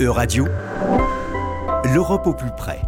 E-Radio, l'Europe au plus près.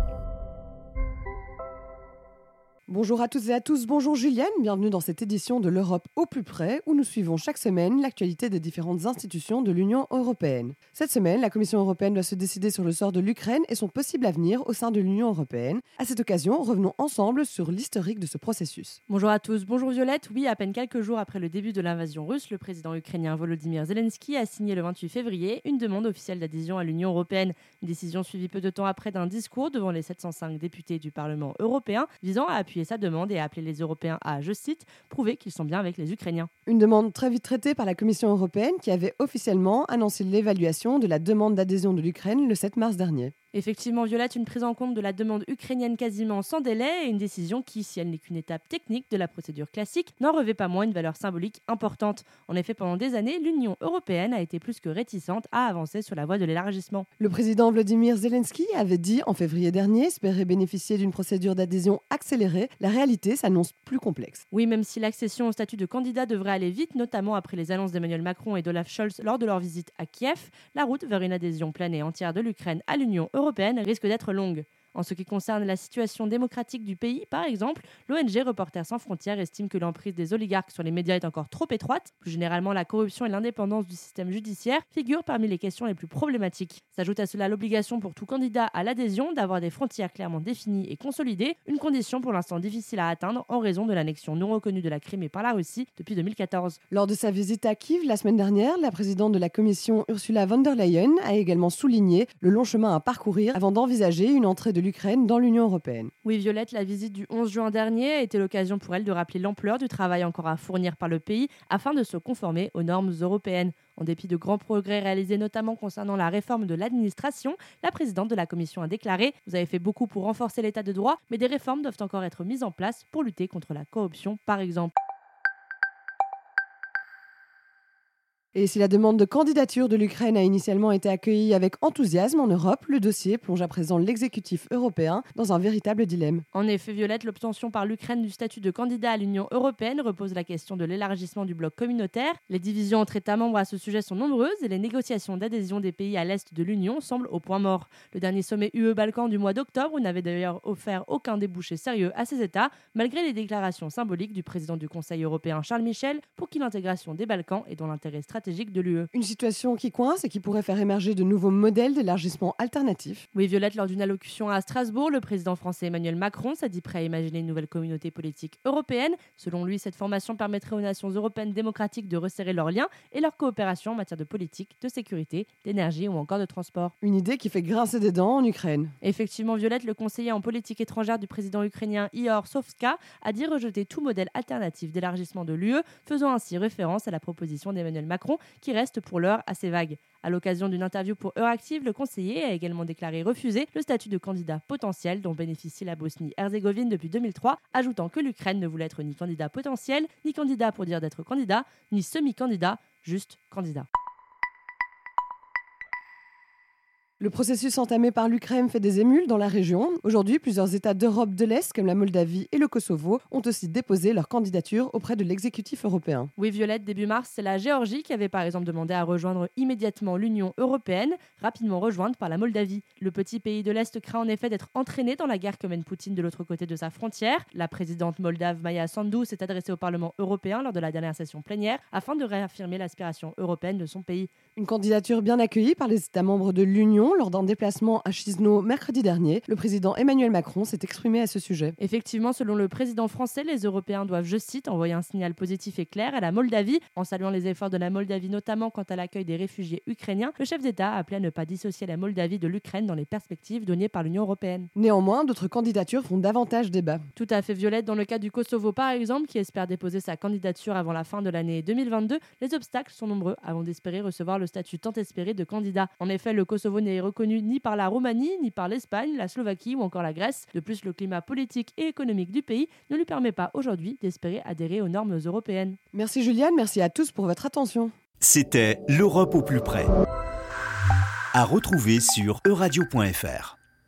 Bonjour à toutes et à tous, bonjour Julienne, bienvenue dans cette édition de l'Europe au plus près où nous suivons chaque semaine l'actualité des différentes institutions de l'Union européenne. Cette semaine, la Commission européenne doit se décider sur le sort de l'Ukraine et son possible avenir au sein de l'Union européenne. À cette occasion, revenons ensemble sur l'historique de ce processus. Bonjour à tous, bonjour Violette. Oui, à peine quelques jours après le début de l'invasion russe, le président ukrainien Volodymyr Zelensky a signé le 28 février une demande officielle d'adhésion à l'Union européenne. Une décision suivie peu de temps après d'un discours devant les 705 députés du Parlement européen visant à appuyer sa demande et a appelé les Européens à, je cite, prouver qu'ils sont bien avec les Ukrainiens. Une demande très vite traitée par la Commission européenne qui avait officiellement annoncé l'évaluation de la demande d'adhésion de l'Ukraine le 7 mars dernier. Effectivement, Violette, une prise en compte de la demande ukrainienne quasiment sans délai et une décision qui, si elle n'est qu'une étape technique de la procédure classique, n'en revêt pas moins une valeur symbolique importante. En effet, pendant des années, l'Union européenne a été plus que réticente à avancer sur la voie de l'élargissement. Le président Vladimir Zelensky avait dit en février dernier espérer bénéficier d'une procédure d'adhésion accélérée. La réalité s'annonce plus complexe. Oui, même si l'accession au statut de candidat devrait aller vite, notamment après les annonces d'Emmanuel Macron et d'Olaf Scholz lors de leur visite à Kiev, la route vers une adhésion pleine et entière de l'Ukraine à l'Union européenne européenne risque d'être longue. En ce qui concerne la situation démocratique du pays, par exemple, l'ONG Reporters sans frontières estime que l'emprise des oligarques sur les médias est encore trop étroite. Plus généralement, la corruption et l'indépendance du système judiciaire figurent parmi les questions les plus problématiques. S'ajoute à cela l'obligation pour tout candidat à l'adhésion d'avoir des frontières clairement définies et consolidées, une condition pour l'instant difficile à atteindre en raison de l'annexion non reconnue de la Crimée par la Russie depuis 2014. Lors de sa visite à Kiev la semaine dernière, la présidente de la Commission Ursula von der Leyen a également souligné le long chemin à parcourir avant d'envisager une entrée de l'Ukraine dans l'Union européenne. Oui, Violette, la visite du 11 juin dernier a été l'occasion pour elle de rappeler l'ampleur du travail encore à fournir par le pays afin de se conformer aux normes européennes. En dépit de grands progrès réalisés notamment concernant la réforme de l'administration, la présidente de la Commission a déclaré Vous avez fait beaucoup pour renforcer l'état de droit, mais des réformes doivent encore être mises en place pour lutter contre la corruption, par exemple. Et si la demande de candidature de l'Ukraine a initialement été accueillie avec enthousiasme en Europe, le dossier plonge à présent l'exécutif européen dans un véritable dilemme. En effet, Violette, l'obtention par l'Ukraine du statut de candidat à l'Union européenne repose la question de l'élargissement du bloc communautaire. Les divisions entre États membres à ce sujet sont nombreuses et les négociations d'adhésion des pays à l'est de l'Union semblent au point mort. Le dernier sommet UE-Balkan du mois d'octobre n'avait d'ailleurs offert aucun débouché sérieux à ces États, malgré les déclarations symboliques du président du Conseil européen Charles Michel pour qui l'intégration des Balkans est dans l'intérêt stratégique de l'UE. Une situation qui coince et qui pourrait faire émerger de nouveaux modèles d'élargissement alternatifs. Oui, Violette, lors d'une allocution à Strasbourg, le président français Emmanuel Macron s'est dit prêt à imaginer une nouvelle communauté politique européenne. Selon lui, cette formation permettrait aux nations européennes démocratiques de resserrer leurs liens et leur coopération en matière de politique, de sécurité, d'énergie ou encore de transport. Une idée qui fait grincer des dents en Ukraine. Effectivement, Violette, le conseiller en politique étrangère du président ukrainien Ihor Sovska, a dit rejeter tout modèle alternatif d'élargissement de l'UE, faisant ainsi référence à la proposition d'Emmanuel Macron qui reste pour l'heure assez vague. À l'occasion d'une interview pour Euractiv, le conseiller a également déclaré refuser le statut de candidat potentiel dont bénéficie la Bosnie-Herzégovine depuis 2003, ajoutant que l'Ukraine ne voulait être ni candidat potentiel, ni candidat pour dire d'être candidat, ni semi-candidat, juste candidat. Le processus entamé par l'Ukraine fait des émules dans la région. Aujourd'hui, plusieurs États d'Europe de l'Est, comme la Moldavie et le Kosovo, ont aussi déposé leur candidature auprès de l'exécutif européen. Oui, Violette, début mars, c'est la Géorgie qui avait par exemple demandé à rejoindre immédiatement l'Union européenne, rapidement rejointe par la Moldavie. Le petit pays de l'Est craint en effet d'être entraîné dans la guerre que mène Poutine de l'autre côté de sa frontière. La présidente moldave Maya Sandu s'est adressée au Parlement européen lors de la dernière session plénière afin de réaffirmer l'aspiration européenne de son pays. Une candidature bien accueillie par les États membres de l'Union lors d'un déplacement à Chisinau mercredi dernier. Le président Emmanuel Macron s'est exprimé à ce sujet. Effectivement, selon le président français, les Européens doivent, je cite, envoyer un signal positif et clair à la Moldavie. En saluant les efforts de la Moldavie, notamment quant à l'accueil des réfugiés ukrainiens, le chef d'État a appelé à ne pas dissocier la Moldavie de l'Ukraine dans les perspectives données par l'Union européenne. Néanmoins, d'autres candidatures font davantage débat. Tout à fait violette. Dans le cas du Kosovo, par exemple, qui espère déposer sa candidature avant la fin de l'année 2022, les obstacles sont nombreux avant d'espérer recevoir le statut tant espéré de candidat. En effet, le Kosovo n'est reconnu ni par la Roumanie, ni par l'Espagne, la Slovaquie ou encore la Grèce. De plus, le climat politique et économique du pays ne lui permet pas aujourd'hui d'espérer adhérer aux normes européennes. Merci Juliane, merci à tous pour votre attention. C'était l'Europe au plus près. À retrouver sur euradio.fr.